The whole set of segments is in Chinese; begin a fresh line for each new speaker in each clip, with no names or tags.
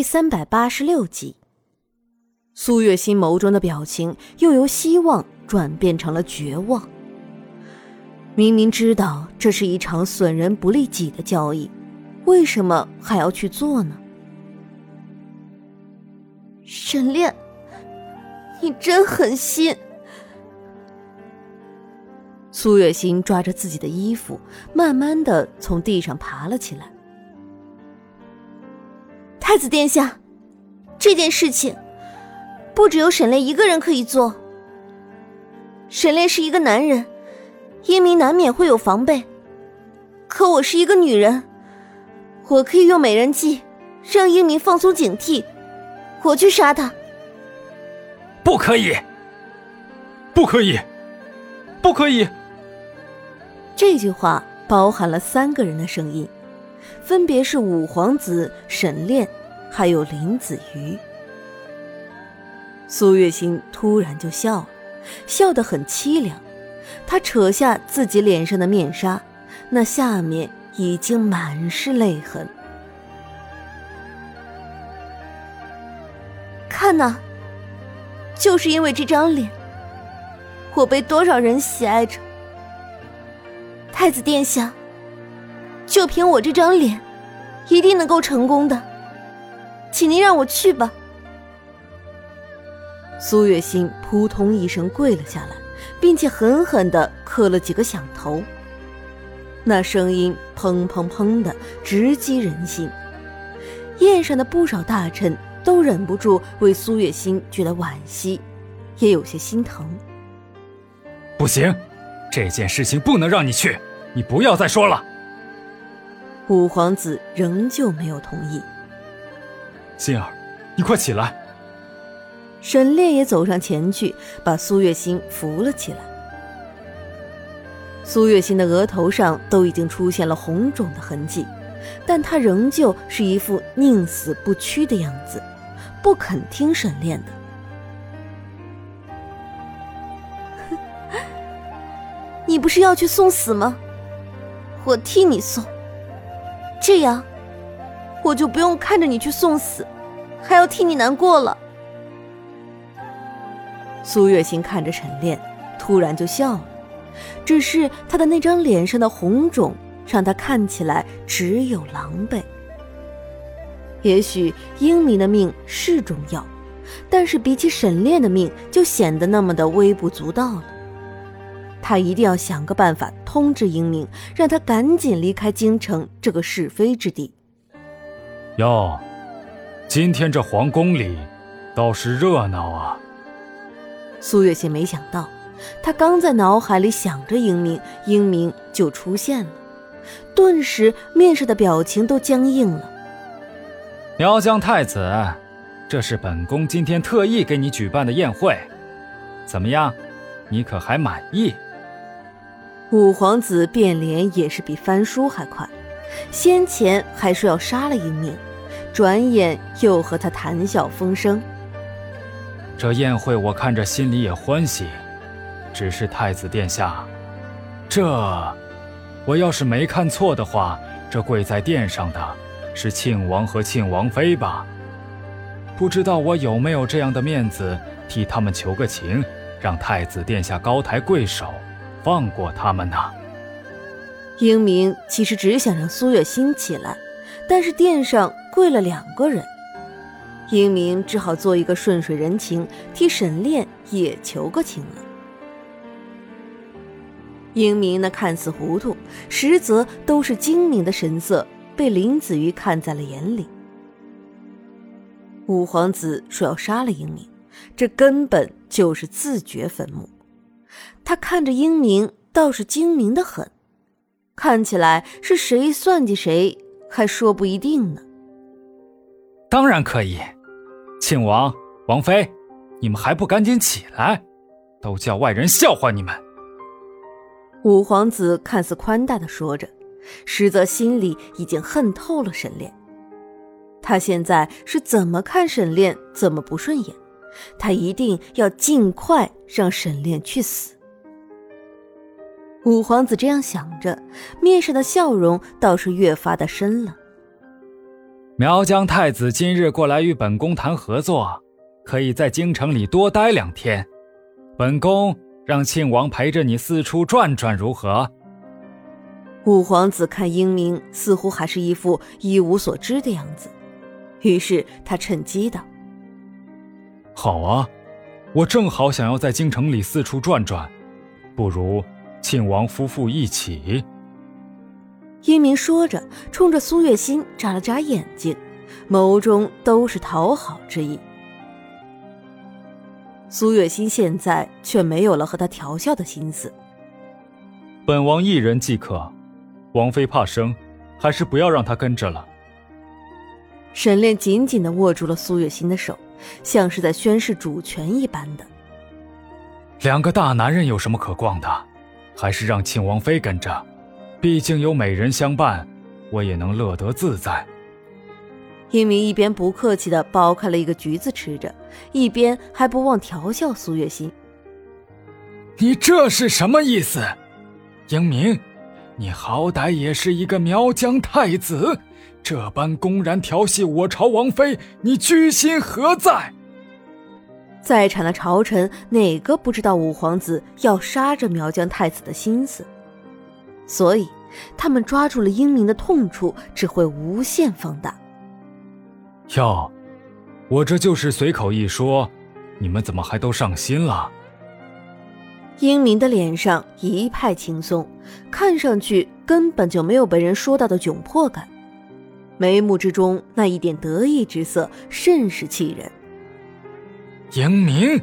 第三百八十六集，苏月心眸中的表情又由希望转变成了绝望。明明知道这是一场损人不利己的交易，为什么还要去做呢？
沈炼，你真狠心！
苏月心抓着自己的衣服，慢慢的从地上爬了起来。
太子殿下，这件事情不只有沈炼一个人可以做。沈炼是一个男人，英明难免会有防备。可我是一个女人，我可以用美人计让英明放松警惕，我去杀他。
不可以！不可以！不可以！
这句话包含了三个人的声音，分别是五皇子、沈炼。还有林子瑜，苏月心突然就笑了，笑得很凄凉。她扯下自己脸上的面纱，那下面已经满是泪痕。
看呐，就是因为这张脸，我被多少人喜爱着。太子殿下，就凭我这张脸，一定能够成功的。请您让我去吧。
苏月心扑通一声跪了下来，并且狠狠的磕了几个响头，那声音砰砰砰的直击人心。宴上的不少大臣都忍不住为苏月心觉得惋惜，也有些心疼。
不行，这件事情不能让你去，你不要再说了。
五皇子仍旧没有同意。
心儿，你快起来！
沈炼也走上前去，把苏月心扶了起来。苏月心的额头上都已经出现了红肿的痕迹，但她仍旧是一副宁死不屈的样子，不肯听沈炼的。
你不是要去送死吗？我替你送，这样。我就不用看着你去送死，还要替你难过了。
苏月心看着沈炼，突然就笑了，只是他的那张脸上的红肿，让他看起来只有狼狈。也许英明的命是重要，但是比起沈炼的命，就显得那么的微不足道了。他一定要想个办法通知英明，让他赶紧离开京城这个是非之地。
哟，今天这皇宫里倒是热闹啊！
苏月心没想到，他刚在脑海里想着英明，英明就出现了，顿时面上的表情都僵硬了。
苗疆太子，这是本宫今天特意给你举办的宴会，怎么样？你可还满意？
五皇子变脸也是比翻书还快。先前还说要杀了英明，转眼又和他谈笑风生。
这宴会我看着心里也欢喜，只是太子殿下，这我要是没看错的话，这跪在殿上的是庆王和庆王妃吧？不知道我有没有这样的面子替他们求个情，让太子殿下高抬贵手，放过他们呢？
英明其实只想让苏月心起来，但是殿上跪了两个人，英明只好做一个顺水人情，替沈炼也求个情了。英明那看似糊涂，实则都是精明的神色，被林子瑜看在了眼里。五皇子说要杀了英明，这根本就是自掘坟墓。他看着英明，倒是精明的很。看起来是谁算计谁，还说不一定呢。
当然可以，庆王、王妃，你们还不赶紧起来，都叫外人笑话你们。
五皇子看似宽大的说着，实则心里已经恨透了沈炼。他现在是怎么看沈炼怎么不顺眼，他一定要尽快让沈炼去死。五皇子这样想着，面上的笑容倒是越发的深了。
苗疆太子今日过来与本宫谈合作，可以在京城里多待两天。本宫让庆王陪着你四处转转，如何？
五皇子看英明似乎还是一副一无所知的样子，于是他趁机道：“
好啊，我正好想要在京城里四处转转，不如庆王夫妇一起。”
英明说着，冲着苏月心眨了眨眼睛，眸中都是讨好之意。苏月心现在却没有了和他调笑的心思。
本王一人即可，王妃怕生，还是不要让他跟着了。
沈炼紧紧的握住了苏月心的手，像是在宣誓主权一般的。
两个大男人有什么可逛的？还是让庆王妃跟着。毕竟有美人相伴，我也能乐得自在。
英明一边不客气的剥开了一个橘子吃着，一边还不忘调笑苏月心：“
你这是什么意思？英明，你好歹也是一个苗疆太子，这般公然调戏我朝王妃，你居心何在？”
在场的朝臣哪个不知道五皇子要杀这苗疆太子的心思？所以，他们抓住了英明的痛处，只会无限放大。
哟，我这就是随口一说，你们怎么还都上心了？
英明的脸上一派轻松，看上去根本就没有被人说到的窘迫感，眉目之中那一点得意之色甚是气人。
英明，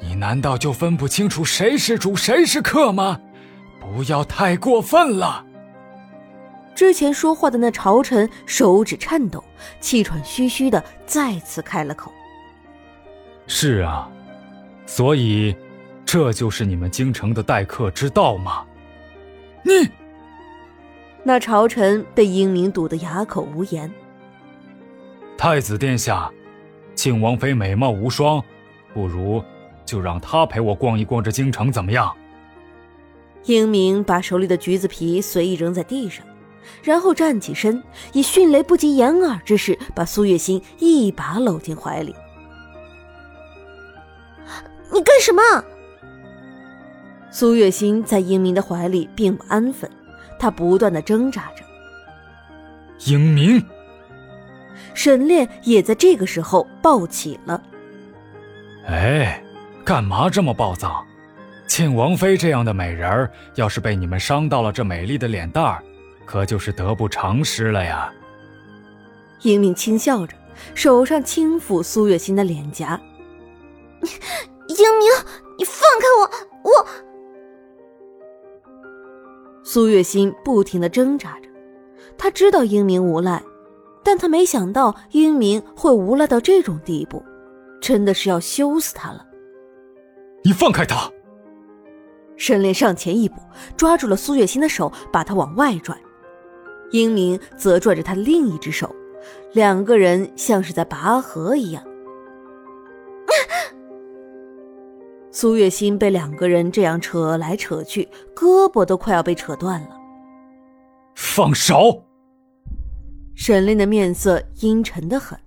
你难道就分不清楚谁是主谁是客吗？不要太过分了！
之前说话的那朝臣手指颤抖，气喘吁吁的再次开了口：“
是啊，所以这就是你们京城的待客之道吗？”你，
那朝臣被英明堵得哑口无言。
太子殿下，庆王妃美貌无双，不如就让她陪我逛一逛这京城，怎么样？
英明把手里的橘子皮随意扔在地上，然后站起身，以迅雷不及掩耳之势把苏月心一把搂进怀里。
你干什么？
苏月心在英明的怀里并不安分，她不断的挣扎着。
英明，
沈炼也在这个时候抱起了。
哎，干嘛这么暴躁？庆王妃这样的美人儿，要是被你们伤到了这美丽的脸蛋儿，可就是得不偿失了呀。
英明轻笑着，手上轻抚苏月心的脸颊。
英明，你放开我！我……
苏月心不停的挣扎着，他知道英明无赖，但他没想到英明会无赖到这种地步，真的是要羞死他了。
你放开他！
沈炼上前一步，抓住了苏月心的手，把她往外拽。英明则拽着他另一只手，两个人像是在拔河一样。苏月心被两个人这样扯来扯去，胳膊都快要被扯断了。
放手！
沈炼的面色阴沉的很。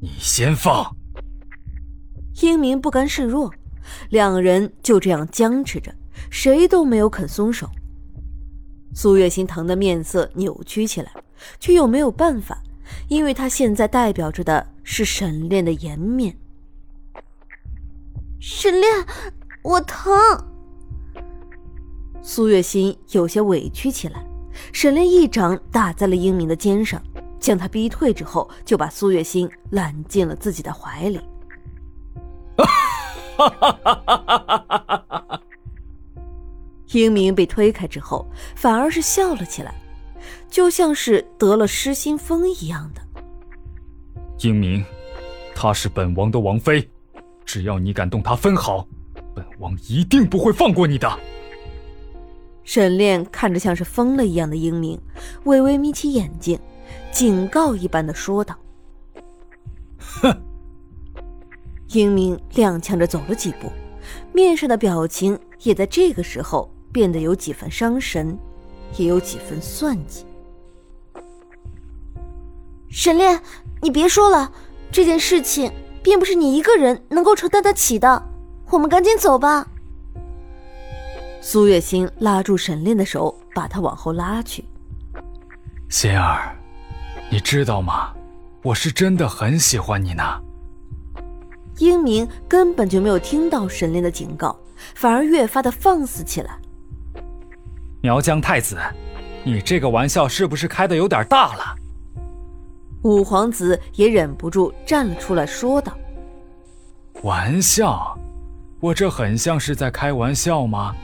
你先放。
英明不甘示弱。两人就这样僵持着，谁都没有肯松手。苏月心疼的面色扭曲起来，却又没有办法，因为她现在代表着的是沈炼的颜面。
沈炼，我疼。
苏月心有些委屈起来。沈炼一掌打在了英明的肩上，将他逼退之后，就把苏月心揽进了自己的怀里。哈哈哈哈哈哈！英明被推开之后，反而是笑了起来，就像是得了失心疯一样的。
英明，她是本王的王妃，只要你敢动她分毫，本王一定不会放过你的。
沈炼看着像是疯了一样的英明，微微眯起眼睛，警告一般的说道：“
哼。”
英明踉跄着走了几步，面上的表情也在这个时候变得有几分伤神，也有几分算计。
沈炼，你别说了，这件事情并不是你一个人能够承担得起的。我们赶紧走吧。
苏月心拉住沈炼的手，把他往后拉去。
心儿，你知道吗？我是真的很喜欢你呢。
英明根本就没有听到沈炼的警告，反而越发的放肆起来。
苗疆太子，你这个玩笑是不是开的有点大了？
五皇子也忍不住站了出来，说道：“
玩笑？我这很像是在开玩笑吗？”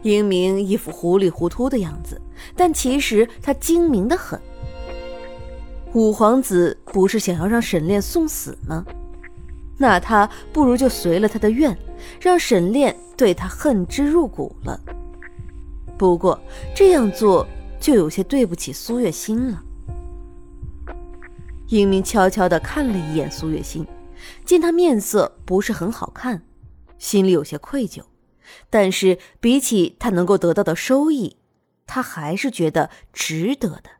英明一副糊里糊涂的样子，但其实他精明的很。五皇子不是想要让沈炼送死吗？那他不如就随了他的愿，让沈炼对他恨之入骨了。不过这样做就有些对不起苏月心了。英明悄悄地看了一眼苏月心，见他面色不是很好看，心里有些愧疚。但是比起他能够得到的收益，他还是觉得值得的。